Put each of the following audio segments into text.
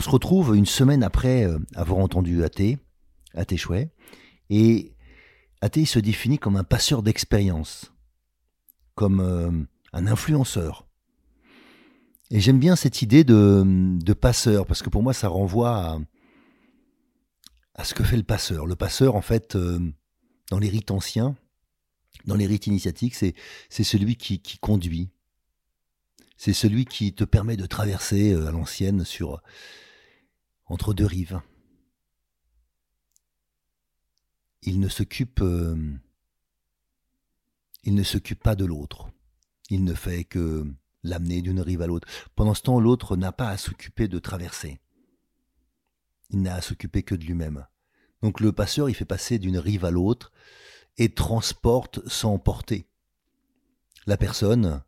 On se retrouve une semaine après euh, avoir entendu Athé, Athé Chouet, et Athé se définit comme un passeur d'expérience, comme euh, un influenceur. Et j'aime bien cette idée de, passeur, parce que pour moi ça renvoie à, ce que fait le passeur. Le passeur, en fait, euh, dans les rites anciens, dans les rites initiatiques, c'est celui qui conduit, c'est celui qui te permet de traverser à l'ancienne sur entre deux rives. Il ne s'occupe euh, il ne s'occupe pas de l'autre. Il ne fait que l'amener d'une rive à l'autre. Pendant ce temps, l'autre n'a pas à s'occuper de traverser. Il n'a à s'occuper que de lui-même. Donc le passeur, il fait passer d'une rive à l'autre et transporte sans porter. La personne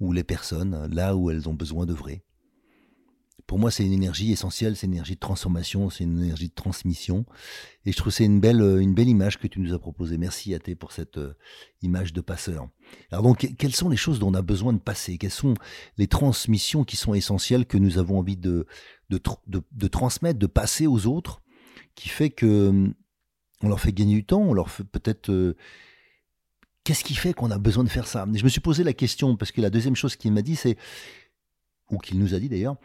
ou les personnes là où elles ont besoin de vrai. Pour moi, c'est une énergie essentielle, c'est une énergie de transformation, c'est une énergie de transmission. Et je trouve que c'est une belle, une belle image que tu nous as proposée. Merci à Thé pour cette euh, image de passeur. Alors donc, quelles sont les choses dont on a besoin de passer? Quelles sont les transmissions qui sont essentielles que nous avons envie de, de, de, transmettre, de passer aux autres, qui fait que hum, on leur fait gagner du temps, on leur fait peut-être euh, Qu'est-ce qui fait qu'on a besoin de faire ça? Je me suis posé la question, parce que la deuxième chose qu'il m'a dit, c'est, ou qu'il nous a dit d'ailleurs,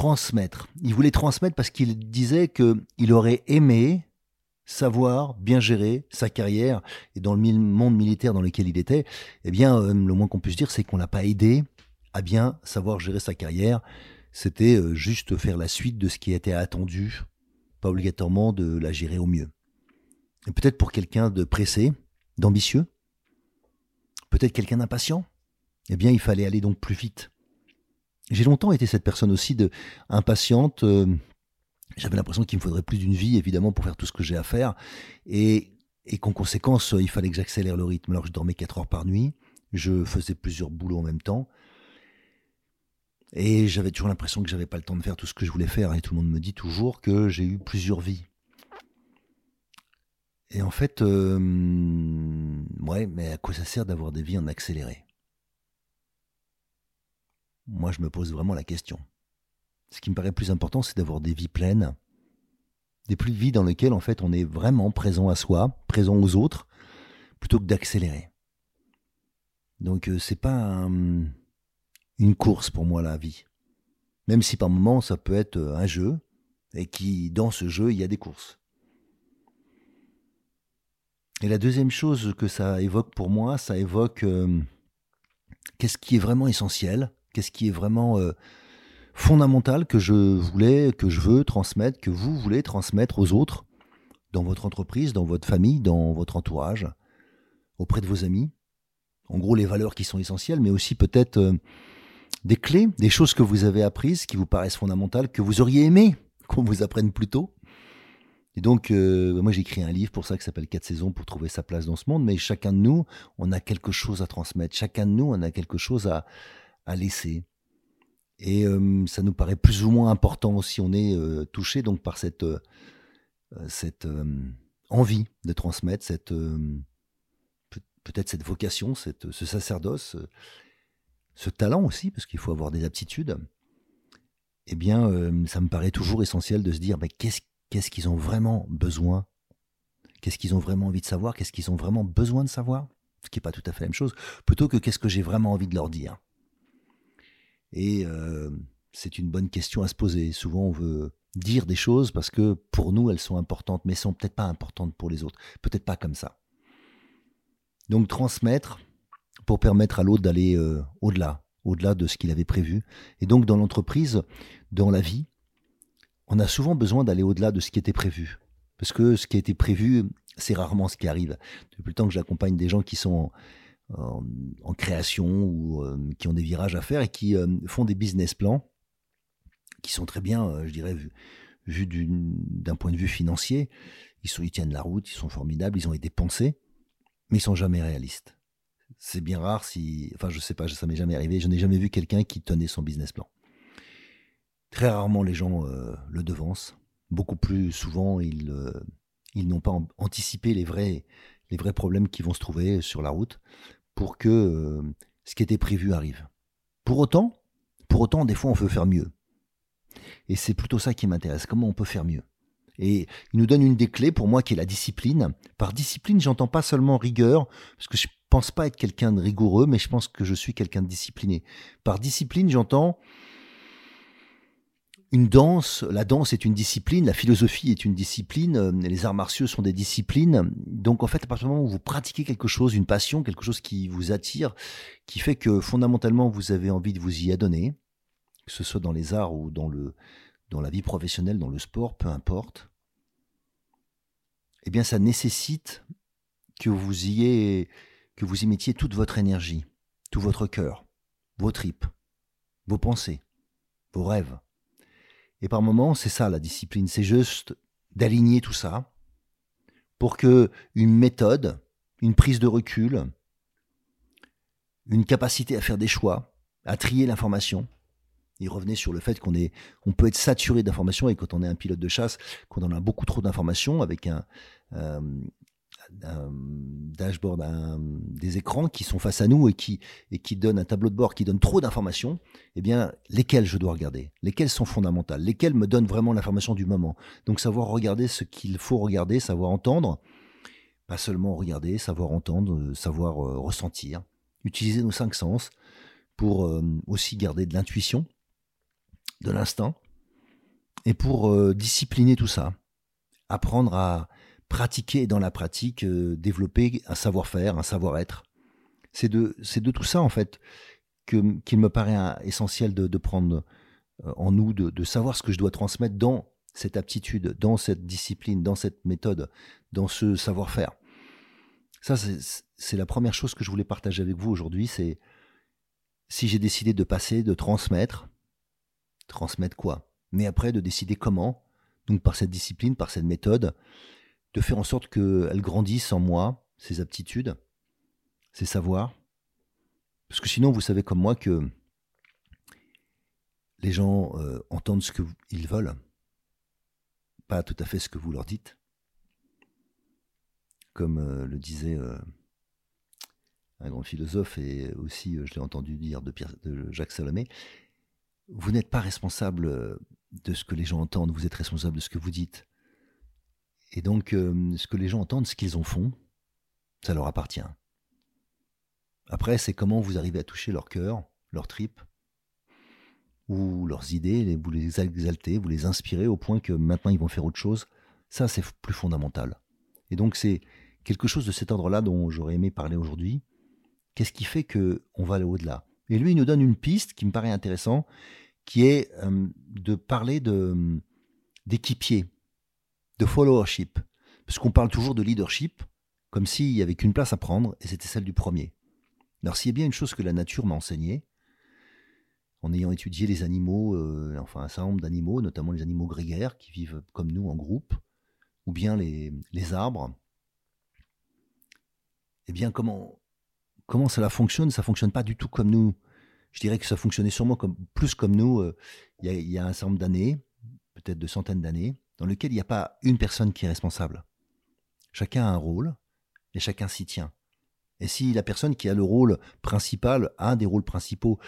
transmettre. Il voulait transmettre parce qu'il disait qu'il aurait aimé savoir bien gérer sa carrière et dans le monde militaire dans lequel il était, eh bien, euh, le moins qu'on puisse dire, c'est qu'on l'a pas aidé à bien savoir gérer sa carrière. C'était euh, juste faire la suite de ce qui était attendu, pas obligatoirement de la gérer au mieux. Et peut-être pour quelqu'un de pressé, d'ambitieux, peut-être quelqu'un d'impatient, eh bien, il fallait aller donc plus vite. J'ai longtemps été cette personne aussi de impatiente. Euh, j'avais l'impression qu'il me faudrait plus d'une vie, évidemment, pour faire tout ce que j'ai à faire. Et, qu'en conséquence, il fallait que j'accélère le rythme. Alors, je dormais 4 heures par nuit. Je faisais plusieurs boulots en même temps. Et j'avais toujours l'impression que j'avais pas le temps de faire tout ce que je voulais faire. Et tout le monde me dit toujours que j'ai eu plusieurs vies. Et en fait, euh, ouais, mais à quoi ça sert d'avoir des vies en accéléré? Moi, je me pose vraiment la question. Ce qui me paraît plus important, c'est d'avoir des vies pleines, des plus vies dans lesquelles, en fait, on est vraiment présent à soi, présent aux autres, plutôt que d'accélérer. Donc, euh, c'est pas une course pour moi, la vie. Même si par moments, ça peut être un jeu, et qui, dans ce jeu, il y a des courses. Et la deuxième chose que ça évoque pour moi, ça évoque euh, qu'est-ce qui est vraiment essentiel, qu'est-ce qui est vraiment euh, fondamental que je voulais, que je veux transmettre, que vous voulez transmettre aux autres, dans votre entreprise, dans votre famille, dans votre entourage, auprès de vos amis? En gros, les valeurs qui sont essentielles, mais aussi peut-être euh, des clés, des choses que vous avez apprises, qui vous paraissent fondamentales, que vous auriez aimé qu'on vous apprenne plus tôt. Et donc, euh, moi, j'ai écrit un livre pour ça qui s'appelle Quatre saisons pour trouver sa place dans ce monde. Mais chacun de nous, on a quelque chose à transmettre. Chacun de nous, on a quelque chose à, à laisser. Et euh, ça nous paraît plus ou moins important si on est euh, touché donc par cette, cette envie de transmettre, cette peut-être cette vocation, cette, ce sacerdoce, ce talent aussi, parce qu'il faut avoir des aptitudes. Eh bien, ça me paraît toujours essentiel de se dire, mais qu'est-ce qu'est-ce qu'ils ont vraiment besoin? Qu'est-ce qu'ils ont vraiment envie de savoir? Qu'est-ce qu'ils ont vraiment besoin de savoir? Ce qui n'est pas tout à fait la même chose, plutôt que qu'est-ce que j'ai vraiment envie de leur dire. Et euh, C'est une bonne question à se poser. Souvent, on veut dire des choses parce que pour nous, elles sont importantes, mais sont peut-être pas importantes pour les autres. Peut-être pas comme ça. Donc transmettre pour permettre à l'autre d'aller euh, au-delà, au-delà de ce qu'il avait prévu. Et donc dans l'entreprise, dans la vie, on a souvent besoin d'aller au-delà de ce qui était prévu. Parce que ce qui a été prévu, c'est rarement ce qui arrive. Depuis le temps que j'accompagne des gens qui sont en, création ou euh, qui ont des virages à faire et qui euh, font des business plans qui sont très bien, euh, je dirais, vus d'un point de vue financier. Ils, sont, tiennent la route, ils sont formidables, ils ont été pensés, mais ils sont jamais réalistes. C'est bien rare si, enfin, je sais pas, ça m'est jamais arrivé. Je n'ai jamais vu quelqu'un qui tenait son business plan. Très rarement les gens le devancent. Beaucoup plus souvent, ils, n'ont pas anticipé les vrais problèmes qui vont se trouver sur la route pour que euh, ce qui était prévu arrive. Pour autant, pour autant, des fois, on veut faire mieux. Et c'est plutôt ça qui m'intéresse. Comment on peut faire mieux Et il nous donne une des clés pour moi qui est la discipline. Par discipline, j'entends pas seulement rigueur, parce que je pense pas être quelqu'un de rigoureux, mais je pense que je suis quelqu'un de discipliné. Par discipline, j'entends une danse, la danse est une discipline, la philosophie est une discipline, euh, les arts martiaux sont des disciplines. Donc en fait, à partir du moment où vous pratiquez quelque chose, une passion, quelque chose qui vous attire, qui fait que fondamentalement vous avez envie de vous y adonner, que ce soit dans les arts ou dans, le, dans la vie professionnelle, dans le sport, peu importe, eh bien ça nécessite que vous y, que vous y mettiez toute votre énergie, tout votre cœur, vos tripes, vos pensées, vos rêves et par moments, c'est ça la discipline, c'est juste d'aligner tout ça pour que une méthode, une prise de recul, une capacité à faire des choix, à trier l'information. Il revenait sur le fait qu'on est, on peut être saturé d'informations et quand on est un pilote de chasse, qu'on en a beaucoup trop d'informations avec un, euh, un dashboard, des écrans qui sont face à nous et qui, et qui donnent un tableau de bord qui donne trop d'informations, eh bien, lesquelles je dois regarder? Lesquelles sont fondamentales? Lesquelles me donnent vraiment l'information du moment? Donc, savoir regarder ce qu'il faut regarder, savoir entendre, pas seulement regarder, savoir entendre, euh, savoir euh, ressentir, utiliser nos cinq sens pour euh, aussi garder de l'intuition, de l'instinct, et pour discipliner tout ça, apprendre à pratiquer dans la pratique, euh, développer un savoir-faire, un savoir-être. C'est de, c'est de tout ça, en fait, que, qu'il me paraît essentiel de, prendre euh, en nous, de, savoir ce que je dois transmettre dans cette aptitude, dans cette discipline, dans cette méthode, dans ce savoir-faire. Ça, c'est, la première chose que je voulais partager avec vous aujourd'hui, c'est si j'ai décidé de passer, de transmettre, transmettre quoi? Mais après, de décider comment, donc par cette discipline, par cette méthode, de faire en sorte qu'elles grandissent en moi, ces aptitudes, ces savoirs. Parce que sinon, vous savez comme moi que les gens euh, entendent ce qu'ils veulent, pas tout à fait ce que vous leur dites. Comme euh, le disait euh, un grand philosophe, et aussi je l'ai entendu dire de, de Jacques Salomé, vous n'êtes pas responsable de ce que les gens entendent, vous êtes responsable de ce que vous dites. Et donc, euh, ce que les gens entendent, ce qu'ils en font, ça leur appartient. Après, c'est comment vous arrivez à toucher leur cœur, leur tripes, ou leurs idées, vous les exaltez, vous les inspirez au point que maintenant ils vont faire autre chose. Ça, c'est plus fondamental. Et donc, c'est quelque chose de cet ordre-là dont j'aurais aimé parler aujourd'hui. Qu'est-ce qui fait que on va aller au-delà? Et lui, il nous donne une piste qui me paraît intéressante, qui est euh, de parler de d'équipiers de followership. Parce qu'on parle toujours de leadership comme s'il n'y avait qu'une place à prendre, et c'était celle du premier. Alors s'il y a bien une chose que la nature m'a enseigné, en ayant étudié les animaux, euh, enfin un certain nombre d'animaux, notamment les animaux grégaires qui vivent comme nous en groupe, ou bien les, arbres, eh bien comment, comment cela fonctionne? Ça fonctionne pas du tout comme nous. Je dirais que ça fonctionnait sûrement comme, plus comme nous euh, il y, a un certain nombre d'années, peut-être de centaines d'années dans lequel il n'y a pas une personne qui est responsable. Chacun a un rôle et chacun s'y tient. Et si la personne qui a le rôle principal, un des rôles principaux,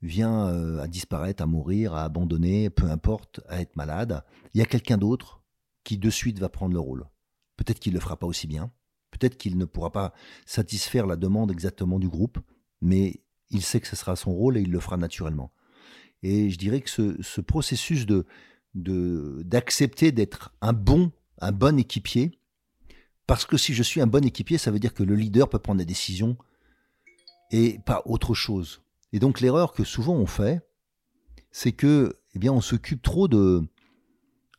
vient euh, à disparaître, à mourir, à abandonner, peu importe, à être malade, il y a quelqu'un d'autre qui de suite va prendre le rôle. Peut-être qu'il ne le fera pas aussi bien, peut-être qu'il ne pourra pas satisfaire la demande exactement du groupe, mais il sait que ce sera son rôle et il le fera naturellement. Et je dirais que ce, processus de d'accepter d'être un bon, un bon équipier, parce que si je suis un bon équipier, ça veut dire que le leader peut prendre des décisions et pas autre chose. Et donc l'erreur que souvent on fait, c'est que, eh bien, on s'occupe trop de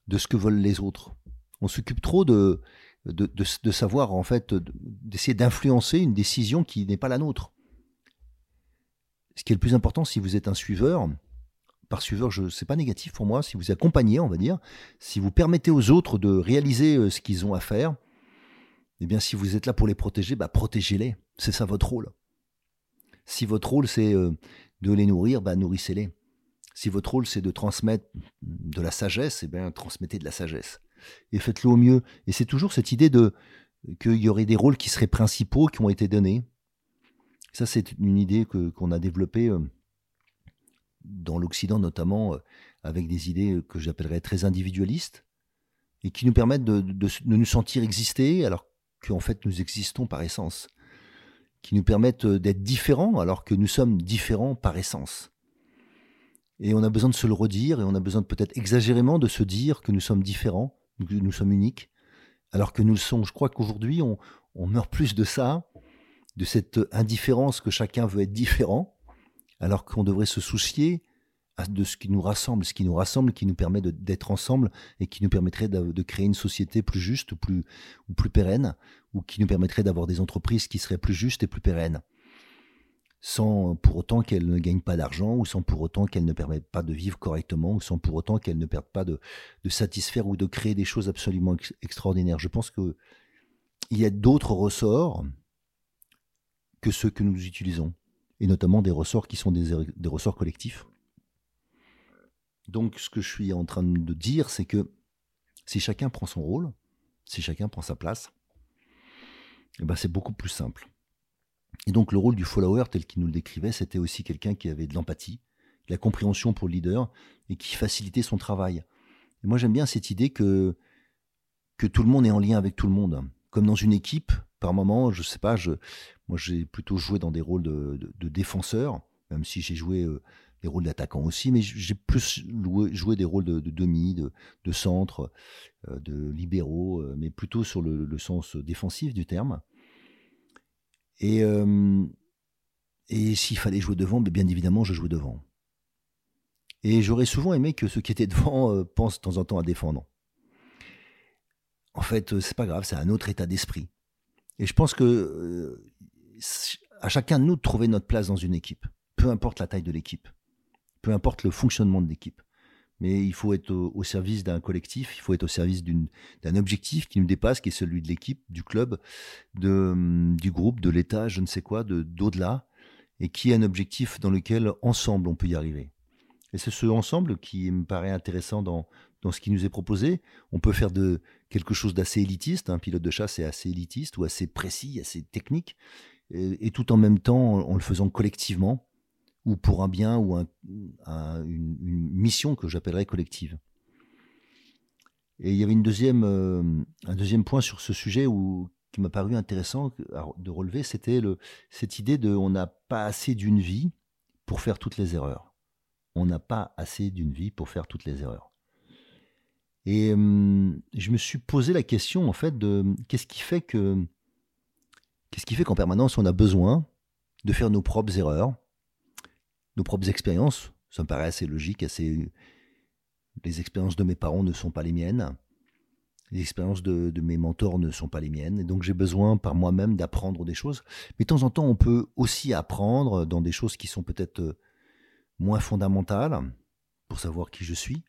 de ce que veulent les autres. On s'occupe trop de de, de, savoir en fait d'essayer d'influencer une décision qui n'est pas la nôtre. Ce qui est le plus important, si vous êtes un suiveur, par suiveur, ce n'est pas négatif pour moi, si vous accompagnez, on va dire, si vous permettez aux autres de réaliser euh, ce qu'ils ont à faire, eh bien, si vous êtes là pour les protéger, bah, protégez-les. C'est ça votre rôle. Si votre rôle, c'est euh, de les nourrir, bah, nourrissez-les. Si votre rôle, c'est de transmettre de la sagesse, eh bien, transmettez de la sagesse. Et faites-le au mieux. Et c'est toujours cette idée de qu'il y aurait des rôles qui seraient principaux, qui ont été donnés. Ça, c'est une idée que, qu'on a développée euh, dans l'Occident, notamment euh, avec des idées que j'appellerais très individualistes, et qui nous permettent de, nous sentir exister alors qu'en fait nous existons par essence, qui nous permettent euh, d'être différents alors que nous sommes différents par essence. Et on a besoin de se le redire, et on a besoin peut-être exagérément de se dire que nous sommes différents, que nous sommes uniques, alors que nous le sommes. Je crois qu'aujourd'hui, on meurt plus de ça, de cette indifférence que chacun veut être différent, alors qu'on devrait se soucier de ce qui nous rassemble, ce qui nous rassemble, qui nous permet d'être ensemble et qui nous permettrait de, créer une société plus juste ou plus, ou plus pérenne, ou qui nous permettrait d'avoir des entreprises qui seraient plus justes et plus pérennes, sans pour autant qu'elles ne gagnent pas d'argent, ou sans pour autant qu'elles ne permettent pas de vivre correctement, ou sans pour autant qu'elles ne perdent pas de, satisfaire ou de créer des choses absolument extraordinaires. Je pense qu'il y a d'autres ressorts que ceux que nous utilisons, et notamment des ressorts qui sont des ressorts collectifs donc, ce que je suis en train de dire, c'est que si chacun prend son rôle, si chacun prend sa place, eh ben c'est beaucoup plus simple. Et donc, le rôle du follower, tel qu'il nous le décrivait, c'était aussi quelqu'un qui avait de l'empathie, de la compréhension pour le leader et qui facilitait son travail. Et moi, j'aime bien cette idée que, que tout le monde est en lien avec tout le monde. Comme dans une équipe, par moment, je sais pas, moi j'ai plutôt joué dans des rôles de, défenseur, même si j'ai joué euh, des rôles d'attaquant aussi, mais j'ai plus joué, des rôles de, demi, de, centre, euh, de libéraux, euh, mais plutôt sur le, sens défensif du terme. Et, et s'il fallait jouer devant, ben, bien évidemment, je jouais devant. Et j'aurais souvent aimé que ceux qui étaient devant pensent de temps en temps à défendre. En fait, c'est pas grave, c'est un autre état d'esprit. Et je pense que à chacun de nous de trouver notre place dans une équipe, peu importe la taille de l'équipe peu importe le fonctionnement de l'équipe. Mais il faut être au, service d'un collectif, il faut être au service d'un objectif qui nous dépasse, qui est celui de l'équipe, du club, de, hum, du groupe, de l'État, je ne sais quoi, de d'au-delà, et qui est un objectif dans lequel ensemble on peut y arriver. Et c'est ce ensemble qui me paraît intéressant dans, dans ce qui nous est proposé. On peut faire quelque chose d'assez élitiste, un pilote de chasse est assez élitiste ou assez précis, assez technique, et tout en même temps en le faisant collectivement ou pour un bien ou une, mission que j'appellerais collective. Et il y avait une deuxième, euh, un deuxième point sur ce sujet où, qui m'a paru intéressant de relever, c'était cette idée de on n'a pas assez d'une vie pour faire toutes les erreurs. On n'a pas assez d'une vie pour faire toutes les erreurs. Et je me suis posé la question en fait de qu'est-ce qui fait que qu'est-ce qui fait qu'en permanence on a besoin de faire nos propres erreurs nos propres expériences? Ça me paraît assez logique, assez. Les expériences de mes parents ne sont pas les miennes. Les expériences de, mes mentors ne sont pas les miennes. Et donc j'ai besoin par moi-même d'apprendre des choses. Mais de temps en temps, on peut aussi apprendre dans des choses qui sont peut-être moins fondamentales pour savoir qui je suis,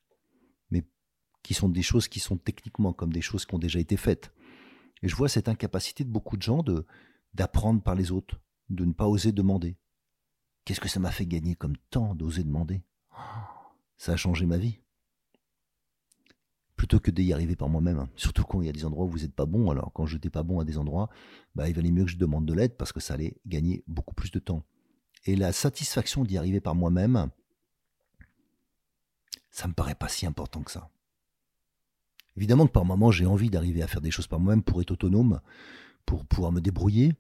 qui sont des choses qui sont techniquement comme des choses qui ont déjà été faites. Et je vois cette incapacité de beaucoup de gens de d'apprendre par les autres, de ne pas oser demander. Qu'est-ce que ça m'a fait gagner comme temps d'oser demander? Ça a changé ma vie. Plutôt que d'y arriver par moi-même. Hein. Surtout quand il y a des endroits où vous n'êtes pas bon. Alors quand je n'étais pas bon à des endroits, bah, il valait mieux que je demande de l'aide parce que ça allait gagner beaucoup plus de temps. Et la satisfaction d'y arriver par moi-même, ça me paraît pas si important que ça. Évidemment que par moments j'ai envie d'arriver à faire des choses par moi-même pour être autonome, pour pouvoir me débrouiller,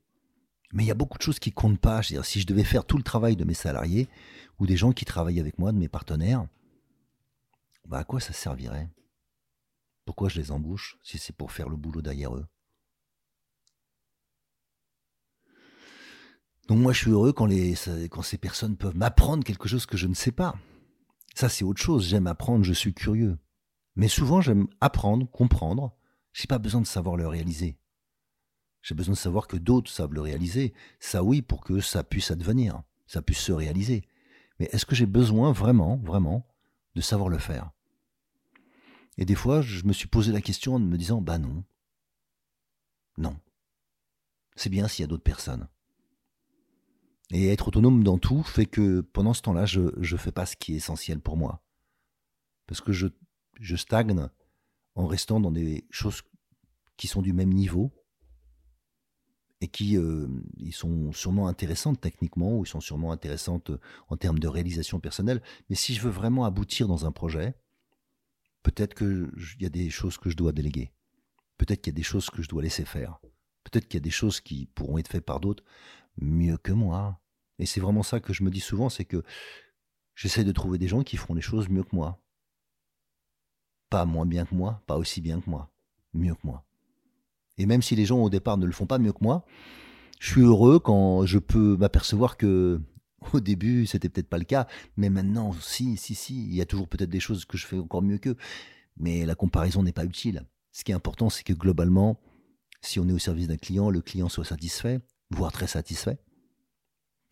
Mais il y a beaucoup de choses qui comptent pas. dire si je devais faire tout le travail de mes salariés ou des gens qui travaillent avec moi, de mes partenaires, bah à quoi ça servirait? Pourquoi je les embauche si c'est pour faire le boulot derrière eux? Donc moi je suis heureux quand ces personnes peuvent m'apprendre quelque chose que je ne sais pas. Ça c'est autre chose, j'aime apprendre, je suis curieux. Mais souvent j'aime apprendre, comprendre, j'ai pas besoin de savoir le réaliser. J'ai besoin de savoir que d'autres savent le réaliser. Ça oui, pour que ça puisse advenir, ça puisse se réaliser. Mais est-ce que j'ai besoin vraiment, vraiment, de savoir le faire? Et des fois, je me suis posé la question en me disant, bah non. Non. C'est bien s'il y a d'autres personnes. Et être autonome dans tout fait que pendant ce temps-là, je ne fais pas ce qui est essentiel pour moi. Parce que je, je stagne en restant dans des choses qui sont du même niveau et qui euh, ils sont sûrement intéressantes techniquement ou sont sûrement intéressantes en termes de réalisation personnelle. Mais si je veux vraiment aboutir dans un projet, peut-être qu'il y a des choses que je dois déléguer. Peut-être qu'il y a des choses que je dois laisser faire. Peut-être qu'il y a des choses qui pourront être faites par d'autres mieux que moi. Et c'est vraiment ça que je me dis souvent, c'est que j'essaie de trouver des gens qui feront les choses mieux que moi. Pas moins bien que moi, pas aussi bien que moi, mieux que moi. Et même si les gens au départ ne le font pas mieux que moi, je suis heureux quand je peux m'apercevoir que au début c'était peut-être pas le cas, mais maintenant si, si, si, il y a toujours peut-être des choses que je fais encore mieux qu'eux. Mais la comparaison n'est pas utile. Ce qui est important, c'est que globalement, si on est au service d'un client, le client soit satisfait, voire très satisfait.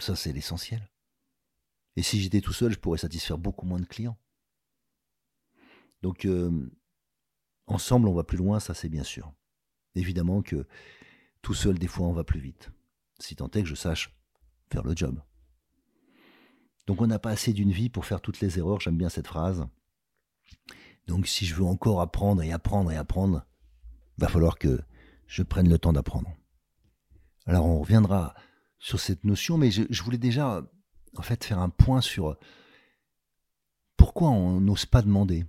Ça, c'est l'essentiel. Et si j'étais tout seul, je pourrais satisfaire beaucoup moins de clients. Donc, euh, ensemble, on va plus loin, ça c'est bien sûr. Évidemment que tout seul, des fois, on va plus vite. Si tant est que je sache faire le job. Donc on n'a pas assez d'une vie pour faire toutes les erreurs, j'aime bien cette phrase. Donc si je veux encore apprendre et apprendre et apprendre, va falloir que je prenne le temps d'apprendre. Alors on reviendra sur cette notion, mais je, je, voulais déjà en fait faire un point sur pourquoi on n'ose pas demander.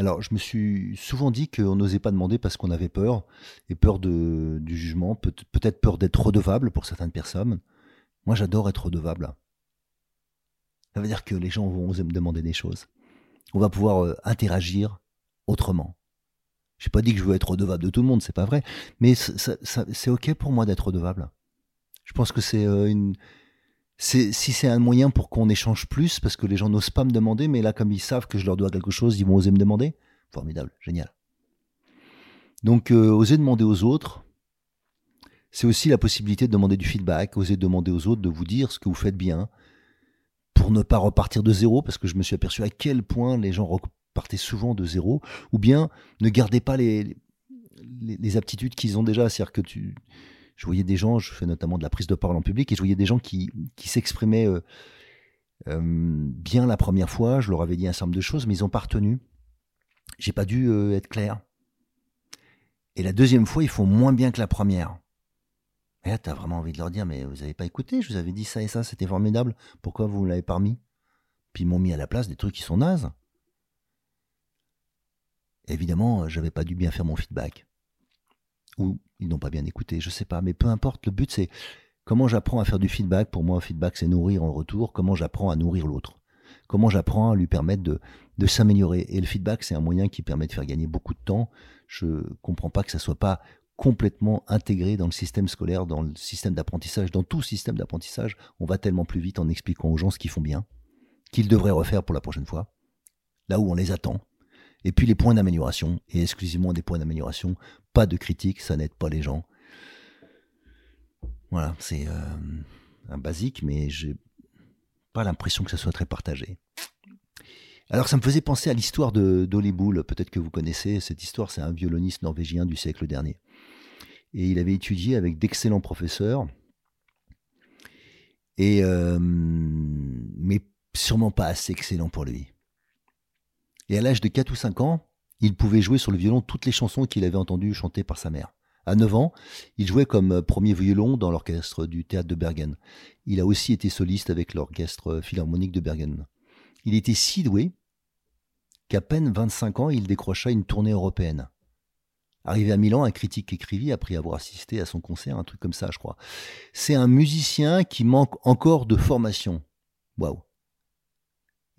Alors, je me suis souvent dit qu'on n'osait pas demander parce qu'on avait peur, et peur de, du jugement, peut-être peur d'être redevable pour certaines personnes. Moi, j'adore être redevable. Ça veut dire que les gens vont oser me demander des choses. On va pouvoir euh, interagir autrement. Je n'ai pas dit que je veux être redevable de tout le monde, c'est pas vrai, mais c'est ok pour moi d'être redevable. Je pense que c'est euh, une, si c'est un moyen pour qu'on échange plus, parce que les gens n'osent pas me demander, mais là, comme ils savent que je leur dois quelque chose, ils vont oser me demander. Formidable, génial. Donc, euh, oser demander aux autres, c'est aussi la possibilité de demander du feedback, oser demander aux autres de vous dire ce que vous faites bien, pour ne pas repartir de zéro, parce que je me suis aperçu à quel point les gens repartaient souvent de zéro, ou bien ne gardez pas les, les, les aptitudes qu'ils ont déjà. C'est-à-dire que tu je voyais des gens, je fais notamment de la prise de parole en public, et je voyais des gens qui, qui s'exprimaient euh, euh, bien la première fois, je leur avais dit un certain nombre de choses, mais ils n'ont pas retenu. J'ai pas dû euh, être clair. Et la deuxième fois, ils font moins bien que la première. Et là, tu as vraiment envie de leur dire, mais vous n'avez pas écouté, je vous avais dit ça et ça, c'était formidable, pourquoi vous l'avez pas mis Puis ils m'ont mis à la place des trucs qui sont nazes. Évidemment, j'avais pas dû bien faire mon feedback ou ils n'ont pas bien écouté, je sais pas, mais peu importe, le but c'est comment j'apprends à faire du feedback. Pour moi, un feedback c'est nourrir en retour, comment j'apprends à nourrir l'autre, comment j'apprends à lui permettre de, s'améliorer. Et le feedback c'est un moyen qui permet de faire gagner beaucoup de temps. Je comprends pas que ça soit pas complètement intégré dans le système scolaire, dans le système d'apprentissage, dans tout système d'apprentissage. On va tellement plus vite en expliquant aux gens ce qu'ils font bien, qu'ils devraient refaire pour la prochaine fois, là où on les attend. Et puis les points d'amélioration, et exclusivement des points d'amélioration, pas de critique, ça n'aide pas les gens. Voilà, c'est euh, un basique, mais j'ai pas l'impression que ça soit très partagé. Alors ça me faisait penser à l'histoire de d'Oli peut-être que vous connaissez cette histoire, c'est un violoniste norvégien du siècle dernier. Et il avait étudié avec d'excellents professeurs, et euh, mais sûrement pas assez excellent pour lui. Et à l'âge de 4 ou 5 ans, il pouvait jouer sur le violon toutes les chansons qu'il avait entendues chanter par sa mère. À 9 ans, il jouait comme premier violon dans l'orchestre du théâtre de Bergen. Il a aussi été soliste avec l'orchestre philharmonique de Bergen. Il était si doué qu'à peine 25 ans, il décrocha une tournée européenne. Arrivé à Milan, un critique écrivit, après avoir assisté à son concert, un truc comme ça, je crois. C'est un musicien qui manque encore de formation. Waouh.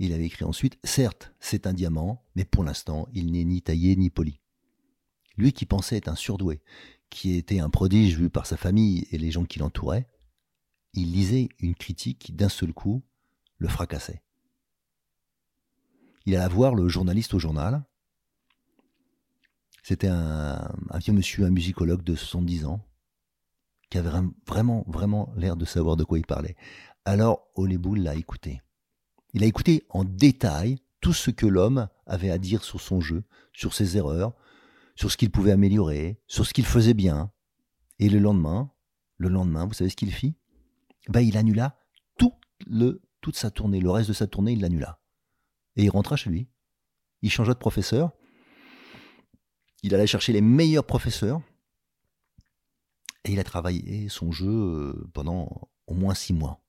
Il avait écrit ensuite, certes, c'est un diamant, mais pour l'instant, il n'est ni taillé ni poli. Lui qui pensait être un surdoué, qui était un prodige vu par sa famille et les gens qui l'entouraient, il lisait une critique qui d'un seul coup le fracassait. Il alla voir le journaliste au journal, c'était un, vieux monsieur, un musicologue de 70 ans, qui avait vraiment, vraiment l'air de savoir de quoi il parlait. Alors, Oleboul l'a écouté. Il a écouté en détail tout ce que l'homme avait à dire sur son jeu, sur ses erreurs, sur ce qu'il pouvait améliorer, sur ce qu'il faisait bien. Et le lendemain, le lendemain, vous savez ce qu'il fit? Ben, Il annula toute sa tournée, le reste de sa tournée, il l'annula. Et il rentra chez lui. Il changea de professeur, il allait chercher les meilleurs professeurs et il a travaillé son jeu euh, pendant au moins six mois.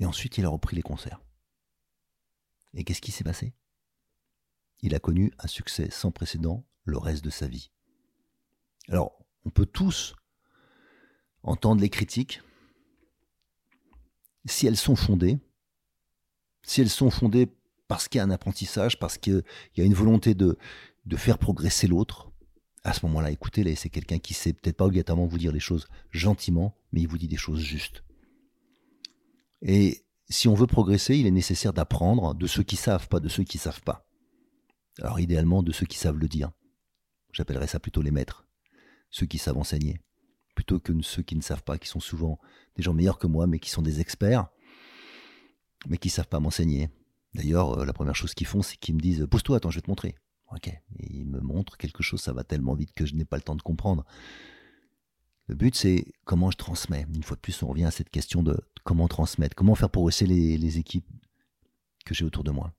Et ensuite, il a repris les concerts. Et qu'est-ce qui s'est passé? Il a connu un succès sans précédent le reste de sa vie. Alors, on peut tous entendre les critiques si elles sont fondées, si elles sont fondées parce qu'il y a un apprentissage, parce qu'il y a une volonté de, faire progresser l'autre, à ce moment-là, écoutez c'est quelqu'un qui sait peut-être pas obligatoirement vous dire les choses gentiment, mais il vous dit des choses justes. Et si on veut progresser, il est nécessaire d'apprendre de ceux qui savent, pas de ceux qui savent pas. Alors idéalement de ceux qui savent le dire. J'appellerais ça plutôt les maîtres, ceux qui savent enseigner, plutôt que ceux qui ne savent pas, qui sont souvent des gens meilleurs que moi, mais qui sont des experts, mais qui savent pas m'enseigner. D'ailleurs, euh, la première chose qu'ils font, c'est qu'ils me disent Pose-toi, attends, je vais te montrer. Ok. Et il me montre quelque chose, ça va tellement vite que je n'ai pas le temps de comprendre. Le but, c'est comment je transmets. Une fois de plus, on revient à cette question de comment transmettre, comment faire progresser les, les équipes que j'ai autour de moi.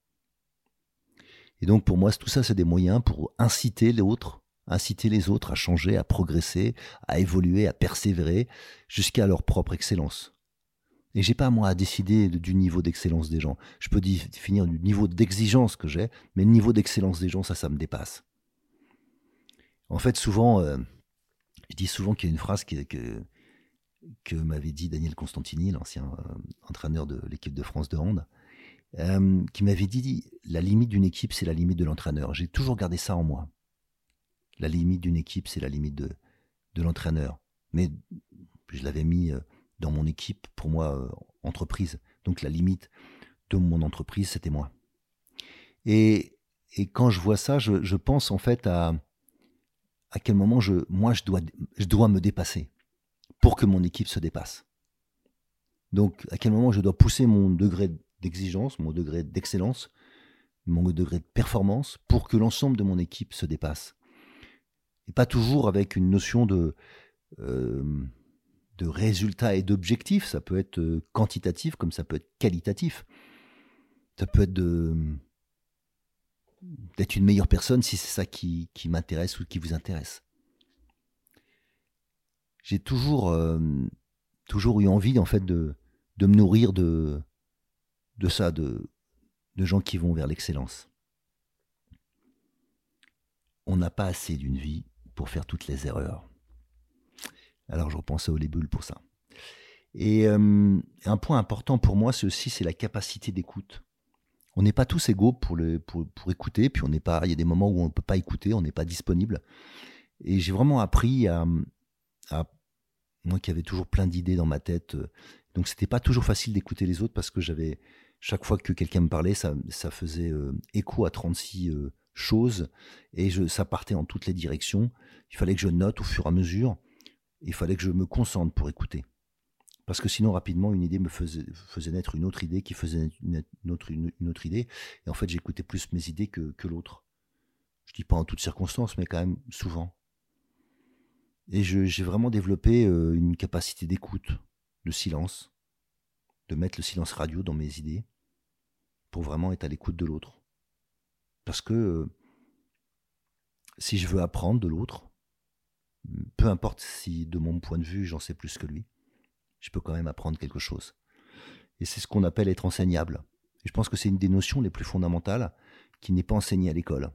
Et donc, pour moi, tout ça, c'est des moyens pour inciter l'autre, inciter les autres à changer, à progresser, à évoluer, à persévérer jusqu'à leur propre excellence. Et j'ai pas moi à décider du niveau d'excellence des gens. Je peux définir du niveau d'exigence que j'ai, mais le niveau d'excellence des gens, ça, ça me dépasse. En fait, souvent, euh, je dis souvent qu'il y a une phrase que, m'avait dit Daniel Constantini, l'ancien euh, entraîneur de l'équipe de France de hand, euh, qui m'avait dit la limite d'une équipe, c'est la limite de l'entraîneur. J'ai toujours gardé ça en moi. La limite d'une équipe, c'est la limite de, l'entraîneur. Mais je l'avais mis dans mon équipe, pour moi, euh, entreprise. Donc la limite de mon entreprise, c'était moi. Et, quand je vois ça, je, pense en fait à à quel moment je, moi je dois, je dois me dépasser pour que mon équipe se dépasse. Donc à quel moment je dois pousser mon degré d'exigence, mon degré d'excellence, mon degré de performance pour que l'ensemble de mon équipe se dépasse? Et pas toujours avec une notion de euh, de résultats et d'objectifs. Ça peut être euh, quantitatif comme ça peut être qualitatif. Ça peut être d'être une meilleure personne si c'est ça qui, m'intéresse ou qui vous intéresse. J'ai toujours, euh, eu envie en fait de, me nourrir de, ça, de, de gens qui vont vers l'excellence. On n'a pas assez d'une vie pour faire toutes les erreurs. Alors je repense à Olébul pour ça. Et euh, un point important pour moi, c'est aussi c'est la capacité d'écoute. On n'est pas tous égaux pour, écouter, puis on n'est pas. Il y a des moments où on ne peut pas écouter, on n'est pas disponible. Et j'ai vraiment appris à, moi qui avais toujours plein d'idées dans ma tête, euh, donc c'était pas toujours facile d'écouter les autres parce que j'avais chaque fois que quelqu'un me parlait, ça, faisait euh, écho à 36 choses et je, ça partait en toutes les directions. Il fallait que je note au fur et à mesure il fallait que je me concentre pour écouter. Parce que sinon, rapidement, une idée me faisait, naître une autre idée qui faisait naître une autre, idée. Et en fait, j'écoutais plus mes idées que, que l'autre. Je dis pas en toutes circonstances, mais quand même souvent. Et j'ai vraiment développé euh, une capacité d'écoute, de silence, de mettre le silence radio dans mes idées, pour vraiment être à l'écoute de l'autre. Parce que euh, si je veux apprendre de l'autre, peu importe si de mon point de vue j'en sais plus que lui, je peux quand même apprendre quelque chose. Et c'est ce qu'on appelle être enseignable. Et je pense que c'est une des notions les plus fondamentales qui n'est pas enseignée à l'école.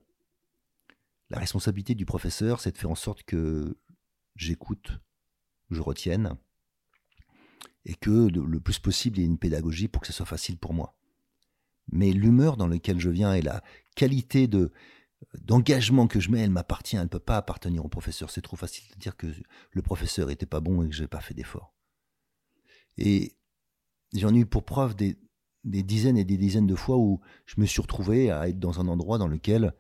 La responsabilité du professeur, c'est de faire en sorte que j'écoute, je retienne, et que le plus possible, il y ait une pédagogie pour que ce soit facile pour moi. Mais l'humeur dans laquelle je viens et la qualité de d'engagement que je mets, elle m'appartient, elle ne peut pas appartenir au professeur. C'est trop facile de dire que le professeur était pas bon et que je n'ai pas fait d'effort. Et j'en ai eu pour preuve des, dizaines et des dizaines de fois où je me suis retrouvé à être dans un endroit dans lequel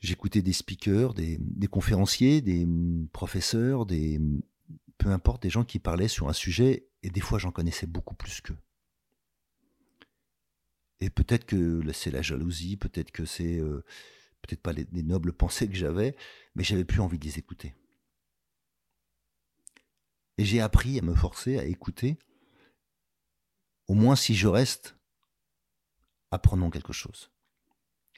j'écoutais des speakers, des, conférenciers, des professeurs, des peu importe, des gens qui parlaient sur un sujet, et des fois j'en connaissais beaucoup plus qu'eux. Et peut-être que c'est la jalousie, peut-être que c'est euh, peut-être pas les, les, nobles pensées que j'avais, mais j'avais plus envie de les écouter. Et j'ai appris à me forcer à écouter au moins si je reste, apprenons quelque chose.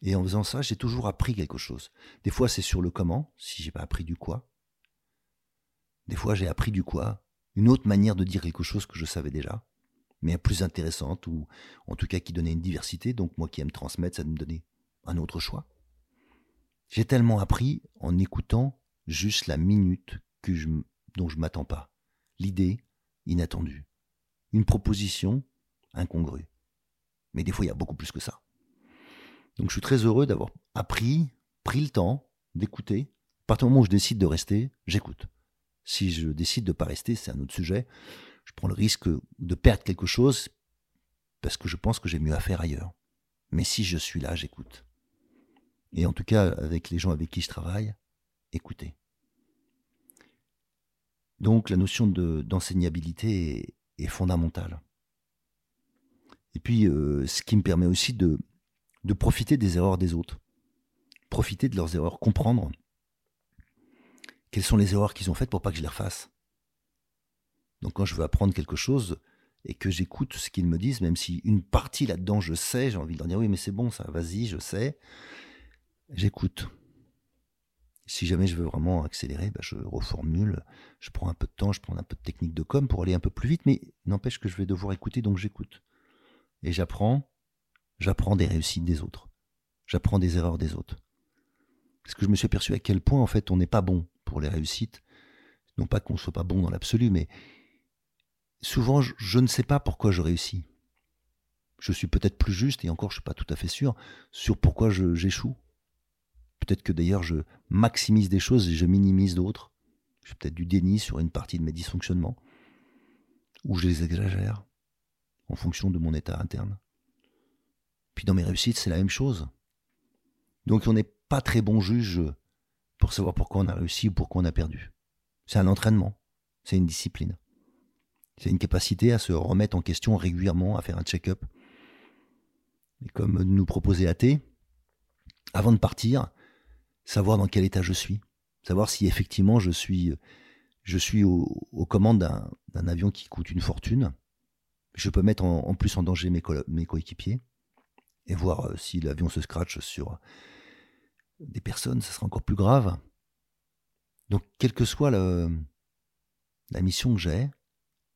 Et en faisant ça, j'ai toujours appris quelque chose. Des fois, c'est sur le comment, si j'ai pas appris du quoi. Des fois, j'ai appris du quoi, une autre manière de dire quelque chose que je savais déjà, mais plus intéressante, ou en tout cas qui donnait une diversité. Donc, moi qui aime transmettre, ça me donnait un autre choix. J'ai tellement appris en écoutant juste la minute que je, dont je m'attends pas. L'idée inattendue. Une proposition incongru. Mais des fois, il y a beaucoup plus que ça. Donc je suis très heureux d'avoir appris, pris le temps d'écouter. À partir du moment où je décide de rester, j'écoute. Si je décide de ne pas rester, c'est un autre sujet. Je prends le risque de perdre quelque chose parce que je pense que j'ai mieux à faire ailleurs. Mais si je suis là, j'écoute. Et en tout cas, avec les gens avec qui je travaille, écoutez. Donc la notion d'enseignabilité est fondamentale. Et puis, euh, ce qui me permet aussi de, profiter des erreurs des autres. Profiter de leurs erreurs, comprendre quelles sont les erreurs qu'ils ont faites pour pas que je les refasse. Donc quand je veux apprendre quelque chose et que j'écoute ce qu'ils me disent, même si une partie là-dedans je sais, j'ai envie de leur dire oui mais c'est bon ça, vas-y, je sais, j'écoute. Si jamais je veux vraiment accélérer, bah, je reformule, je prends un peu de temps, je prends un peu de technique de com pour aller un peu plus vite, mais n'empêche que je vais devoir écouter, donc j'écoute et j'apprends, j'apprends des réussites des autres. J'apprends des erreurs des autres. Parce que je me suis aperçu à quel point, en fait, on n'est pas bon pour les réussites. Non pas qu'on ne soit pas bon dans l'absolu, mais souvent, je, ne sais pas pourquoi je réussis. Je suis peut-être plus juste, et encore, je ne suis pas tout à fait sûr, sur pourquoi j'échoue. Peut-être que d'ailleurs, je maximise des choses et je minimise d'autres. J'ai peut-être du déni sur une partie de mes dysfonctionnements. Ou je les exagère en fonction de mon état interne. Puis dans mes réussites, c'est la même chose. Donc on n'est pas très bon juge pour savoir pourquoi on a réussi ou pourquoi on a perdu. C'est un entraînement, c'est une discipline. C'est une capacité à se remettre en question régulièrement, à faire un check-up. Et comme nous proposait Athée, avant de partir, savoir dans quel état je suis, savoir si effectivement je suis, je suis aux commandes d'un avion qui coûte une fortune, je peux mettre en, plus en danger mes, coéquipiers et voir euh, si l'avion se scratch sur des personnes, ça sera encore plus grave. Donc, quelle que soit la mission que j'ai,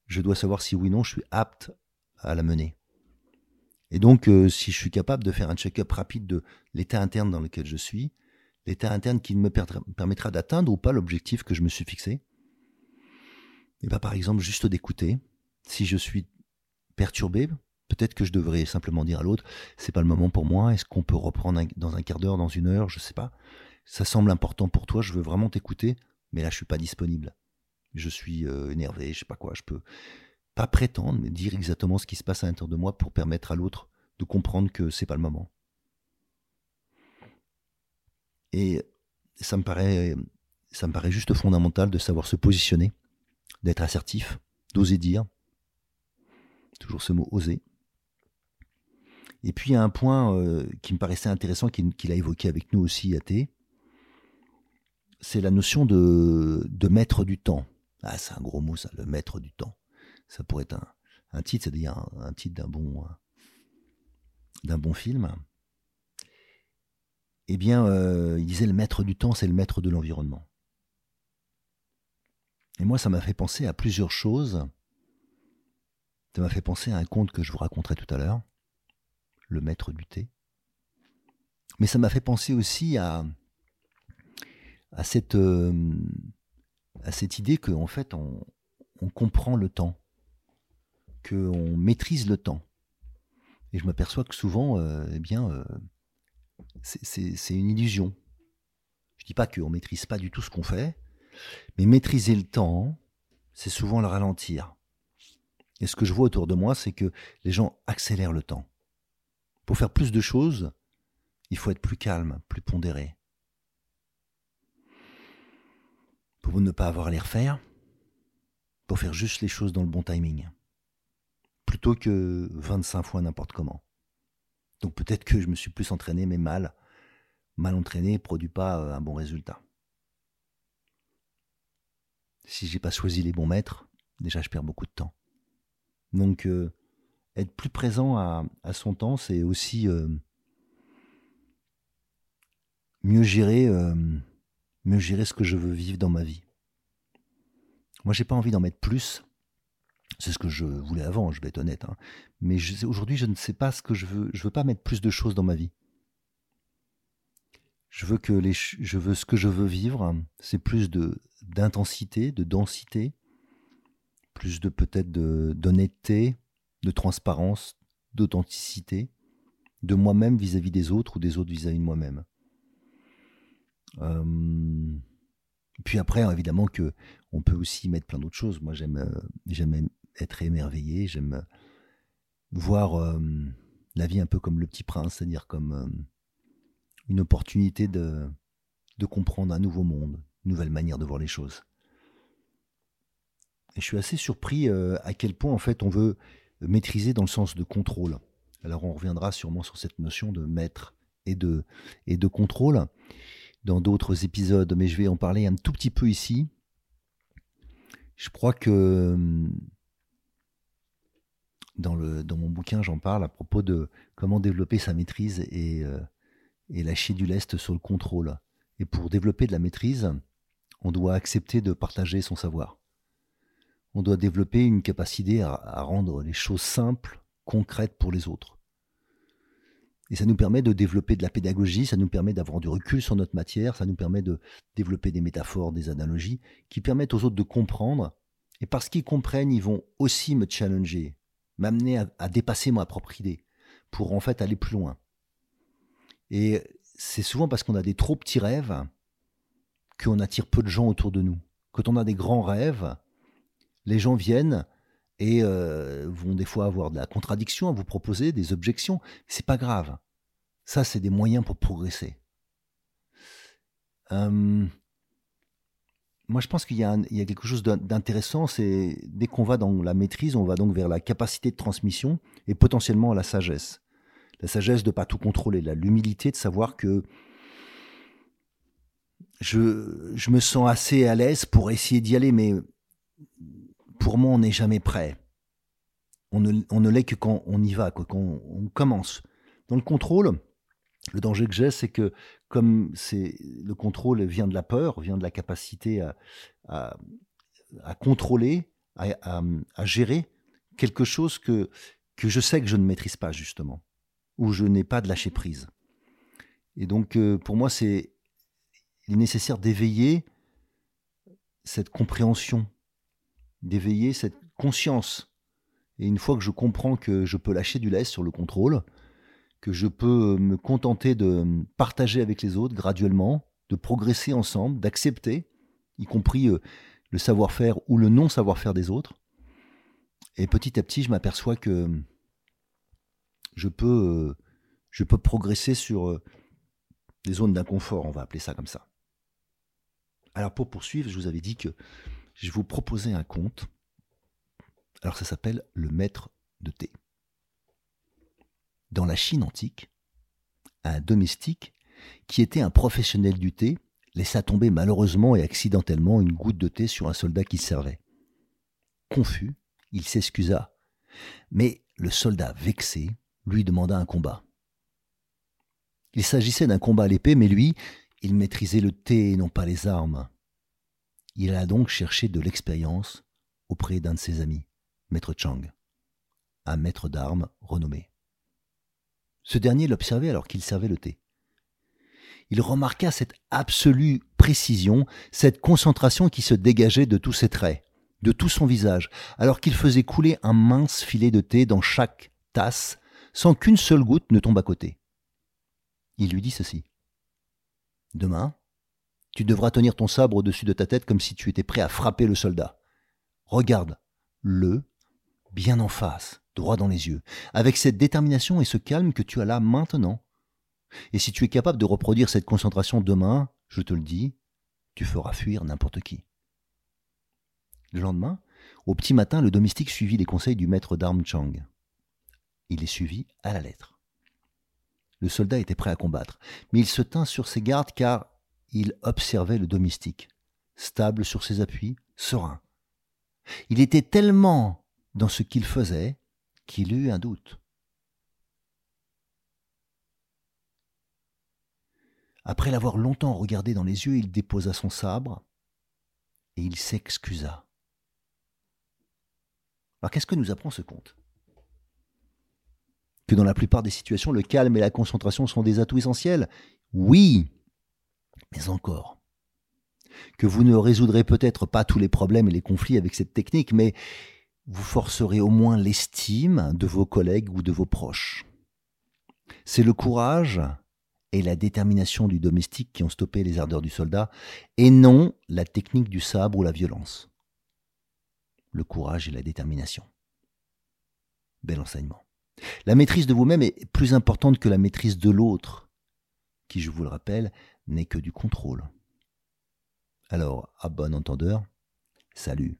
je dois savoir si oui ou non je suis apte à la mener. Et donc, euh, si je suis capable de faire un check-up rapide de l'état interne dans lequel je suis, l'état interne qui me permettra d'atteindre ou pas l'objectif que je me suis fixé, et bien par exemple, juste d'écouter. Si je suis perturbé, peut-être que je devrais simplement dire à l'autre, c'est pas le moment pour moi, est-ce qu'on peut reprendre dans un quart d'heure, dans une heure, je sais pas. Ça semble important pour toi, je veux vraiment t'écouter, mais là je suis pas disponible. Je suis euh, énervé, je sais pas quoi, je peux pas prétendre, mais dire exactement ce qui se passe à l'intérieur de moi pour permettre à l'autre de comprendre que c'est pas le moment. Et ça me paraît, ça me paraît juste fondamental de savoir se positionner, d'être assertif, d'oser dire, toujours ce mot oser. Et puis il y a un point euh, qui me paraissait intéressant, qu'il a évoqué avec nous aussi, Athée, c'est la notion de, de maître du temps. Ah, c'est un gros mot ça, le maître du temps. Ça pourrait être un, titre, c'est-à-dire un, titre d'un bon, d'un bon film. Eh bien, euh, il disait le maître du temps, c'est le maître de l'environnement. Et moi, ça m'a fait penser à plusieurs choses ça m'a fait penser à un conte que je vous raconterai tout à l'heure, Le maître du thé. Mais ça m'a fait penser aussi à, euh, cette idée qu'en en fait, on, comprend le temps, qu'on maîtrise le temps. Et je m'aperçois que souvent, euh, eh bien, c'est une illusion. Je ne dis pas qu'on ne maîtrise pas du tout ce qu'on fait, mais maîtriser le temps, c'est souvent le ralentir. Et ce que je vois autour de moi, c'est que les gens accélèrent le temps. Pour faire plus de choses, il faut être plus calme, plus pondéré. Pour ne pas avoir l'air faire, pour faire juste les choses dans le bon timing plutôt que 25 fois n'importe comment. Donc peut-être que je me suis plus entraîné, mais mal. Mal entraîné produit pas euh, un bon résultat. Si j'ai pas choisi les bons maîtres, déjà je perds beaucoup de temps. Donc euh, être plus présent à, son temps, c'est aussi euh, mieux gérer, mieux gérer ce que je veux vivre dans ma vie. Moi, j'ai pas envie d'en mettre plus c'est ce que je voulais avant, je vais être honnête. Hein. Mais aujourd'hui, je ne sais pas ce que je veux. Je veux pas mettre plus de choses dans ma vie. Je veux que les, je veux ce que je veux vivre, c'est plus de d'intensité, de densité, plus de peut-être d'honnêteté, de transparence, d'authenticité, de moi-même vis-à-vis des autres ou des autres vis-à-vis de moi-même. Euh, puis après, évidemment que on peut aussi mettre plein d'autres choses. Moi, j'aime, euh, j'aime être émerveillé, j'aime euh, voir euh, la vie un peu comme le petit prince, c'est-à-dire comme euh, une opportunité de, comprendre un nouveau monde, une nouvelle manière de voir les choses. Et je suis assez surpris à quel point en fait on veut maîtriser dans le sens de contrôle. Alors on reviendra sûrement sur cette notion de maître et de, et de contrôle dans d'autres épisodes, mais je vais en parler un tout petit peu ici. Je crois que dans, mon bouquin, j'en parle à propos de comment développer sa maîtrise et, euh, et lâcher du lest sur le contrôle. Et pour développer de la maîtrise, on doit accepter de partager son savoir. On doit développer une capacité à rendre les choses simples, concrètes pour les autres. Et ça nous permet de développer de la pédagogie, ça nous permet d'avoir du recul sur notre matière, ça nous permet de développer des métaphores, des analogies, qui permettent aux autres de comprendre. Et parce qu'ils comprennent, ils vont aussi me challenger, m'amener à, dépasser ma propre idée pour en fait aller plus loin. Et c'est souvent parce qu'on a des trop petits rêves qu'on attire peu de gens autour de nous. Quand on a des grands rêves, les gens viennent et euh, vont des fois avoir de la contradiction à vous proposer, des objections. C'est pas grave. Ça, c'est des moyens pour progresser. Euh, moi, je pense qu'il y, a quelque chose d'intéressant, c'est dès qu'on va dans la maîtrise, on va donc vers la capacité de transmission et potentiellement la sagesse. La sagesse de ne pas tout contrôler, l'humilité de savoir que je, je me sens assez à l'aise pour essayer d'y aller, mais pour moi, on n'est jamais prêt. On ne, on ne l'est que quand on y va, quand on commence. Dans le contrôle, le danger que j'ai, c'est que comme c'est le contrôle vient de la peur, vient de la capacité à, contrôler, à, gérer quelque chose que, que je sais que je ne maîtrise pas justement, ou je n'ai pas de lâcher prise. Et donc euh, pour moi, c'est il est nécessaire d'éveiller cette compréhension, d'éveiller cette conscience. Et une fois que je comprends que je peux lâcher du lest sur le contrôle, que je peux me contenter de partager avec les autres graduellement, de progresser ensemble, d'accepter, y compris euh, le savoir-faire ou le non-savoir-faire des autres. Et petit à petit, je m'aperçois que je peux, euh, je peux progresser sur euh, des zones d'inconfort, on va appeler ça comme ça. Alors pour poursuivre, je vous avais dit que je vous proposer un conte. Alors ça s'appelle Le Maître de thé. Dans la Chine antique, un domestique, qui était un professionnel du thé, laissa tomber malheureusement et accidentellement une goutte de thé sur un soldat qui servait. Confus, il s'excusa, mais le soldat vexé lui demanda un combat. Il s'agissait d'un combat à l'épée, mais lui, il maîtrisait le thé et non pas les armes. Il alla donc chercher de l'expérience auprès d'un de ses amis, Maître Chang, un maître d'armes renommé. Ce dernier l'observait alors qu'il servait le thé. il remarqua cette absolue précision, cette concentration qui se dégageait de tous ses traits, de tout son visage, alors qu'il faisait couler un mince filet de thé dans chaque tasse, sans qu'une seule goutte ne tombe à côté. Il lui dit ceci. Demain, tu devras tenir ton sabre au-dessus de ta tête comme si tu étais prêt à frapper le soldat. Regarde-le bien en face, droit dans les yeux, avec cette détermination et ce calme que tu as là maintenant. Et si tu es capable de reproduire cette concentration demain, je te le dis, tu feras fuir n'importe qui. Le lendemain, au petit matin, le domestique suivit les conseils du maître d'armes Chang. Il les suivit à la lettre. Le soldat était prêt à combattre, mais il se tint sur ses gardes car il observait le domestique, stable sur ses appuis, serein. Il était tellement dans ce qu'il faisait qu'il eut un doute. Après l'avoir longtemps regardé dans les yeux, il déposa son sabre et il s'excusa. Alors qu'est-ce que nous apprend ce conte? Que dans la plupart des situations, le calme et la concentration sont des atouts essentiels Oui, mais encore. Que vous ne résoudrez peut-être pas tous les problèmes et les conflits avec cette technique, mais vous forcerez au moins l'estime de vos collègues ou de vos proches. C'est le courage et la détermination du domestique qui ont stoppé les ardeurs du soldat, et non la technique du sabre ou la violence. Le courage et la détermination. Bel enseignement. La maîtrise de vous-même est plus importante que la maîtrise de l'autre, qui, je vous le rappelle, n'est que du contrôle. Alors, à bon entendeur, salut.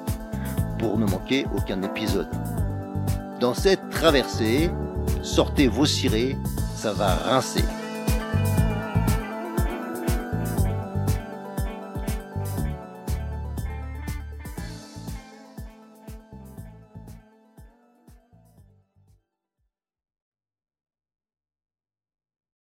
pour ne manquer aucun épisode. Dans cette traversée, sortez vos cirés, ça va rincer.